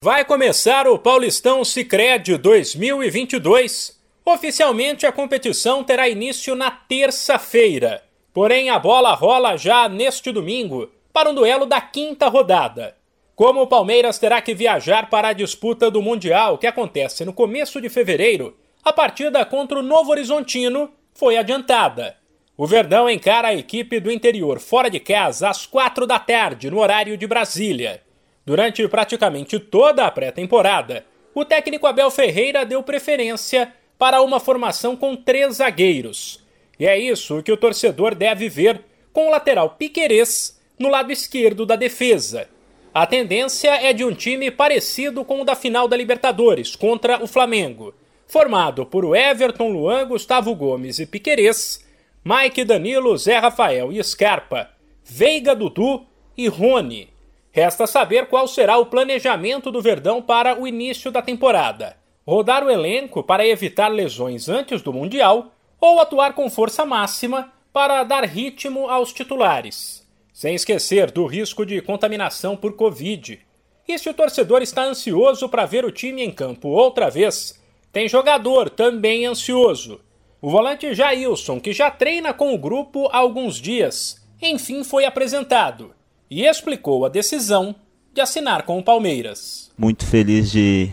Vai começar o Paulistão Sicredi 2022. Oficialmente a competição terá início na terça-feira. Porém, a bola rola já neste domingo para um duelo da quinta rodada. Como o Palmeiras terá que viajar para a disputa do Mundial, que acontece no começo de fevereiro, a partida contra o Novo Horizontino foi adiantada. O Verdão encara a equipe do interior fora de casa às quatro da tarde, no horário de Brasília. Durante praticamente toda a pré-temporada, o técnico Abel Ferreira deu preferência para uma formação com três zagueiros. E é isso que o torcedor deve ver com o lateral Piquerez no lado esquerdo da defesa. A tendência é de um time parecido com o da final da Libertadores contra o Flamengo, formado por Everton, Luan, Gustavo Gomes e Piquerez, Mike Danilo, Zé Rafael e Scarpa, Veiga Dudu e Rony. Resta saber qual será o planejamento do Verdão para o início da temporada. Rodar o elenco para evitar lesões antes do Mundial ou atuar com força máxima para dar ritmo aos titulares. Sem esquecer do risco de contaminação por Covid. E se o torcedor está ansioso para ver o time em campo outra vez, tem jogador também ansioso. O volante Jailson, que já treina com o grupo há alguns dias, enfim foi apresentado e explicou a decisão de assinar com o Palmeiras. Muito feliz de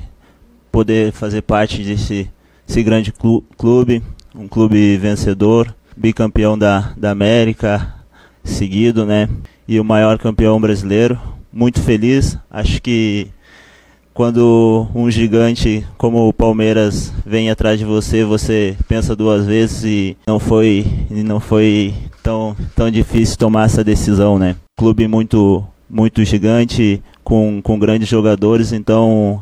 poder fazer parte desse, desse grande clube, um clube vencedor, bicampeão da, da América, seguido, né? E o maior campeão brasileiro. Muito feliz. Acho que quando um gigante como o Palmeiras vem atrás de você, você pensa duas vezes e não foi, não foi tão, tão difícil tomar essa decisão, né? Clube muito muito gigante com, com grandes jogadores, então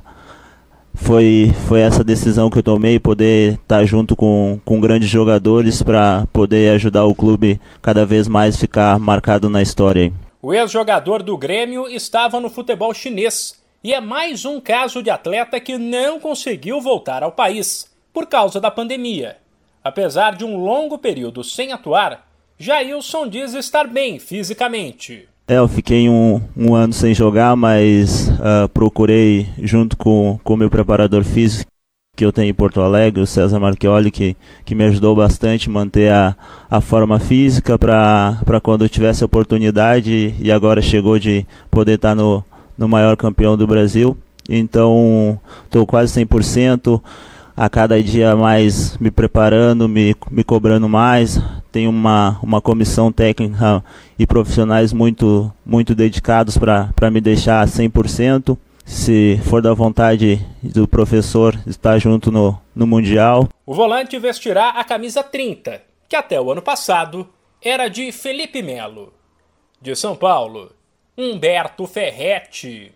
foi, foi essa decisão que eu tomei, poder estar junto com, com grandes jogadores para poder ajudar o clube cada vez mais ficar marcado na história. O ex-jogador do Grêmio estava no futebol chinês e é mais um caso de atleta que não conseguiu voltar ao país por causa da pandemia. Apesar de um longo período sem atuar, Jailson diz estar bem fisicamente. É, eu fiquei um, um ano sem jogar, mas uh, procurei, junto com o meu preparador físico que eu tenho em Porto Alegre, o César Marchioli, que, que me ajudou bastante a manter a, a forma física para quando eu tivesse a oportunidade e agora chegou de poder estar no, no maior campeão do Brasil. Então, estou quase 100% a cada dia mais me preparando, me, me cobrando mais. Tenho uma, uma comissão técnica e profissionais muito, muito dedicados para me deixar 100%. Se for da vontade do professor estar junto no, no Mundial. O volante vestirá a camisa 30, que até o ano passado era de Felipe Melo. De São Paulo, Humberto Ferretti.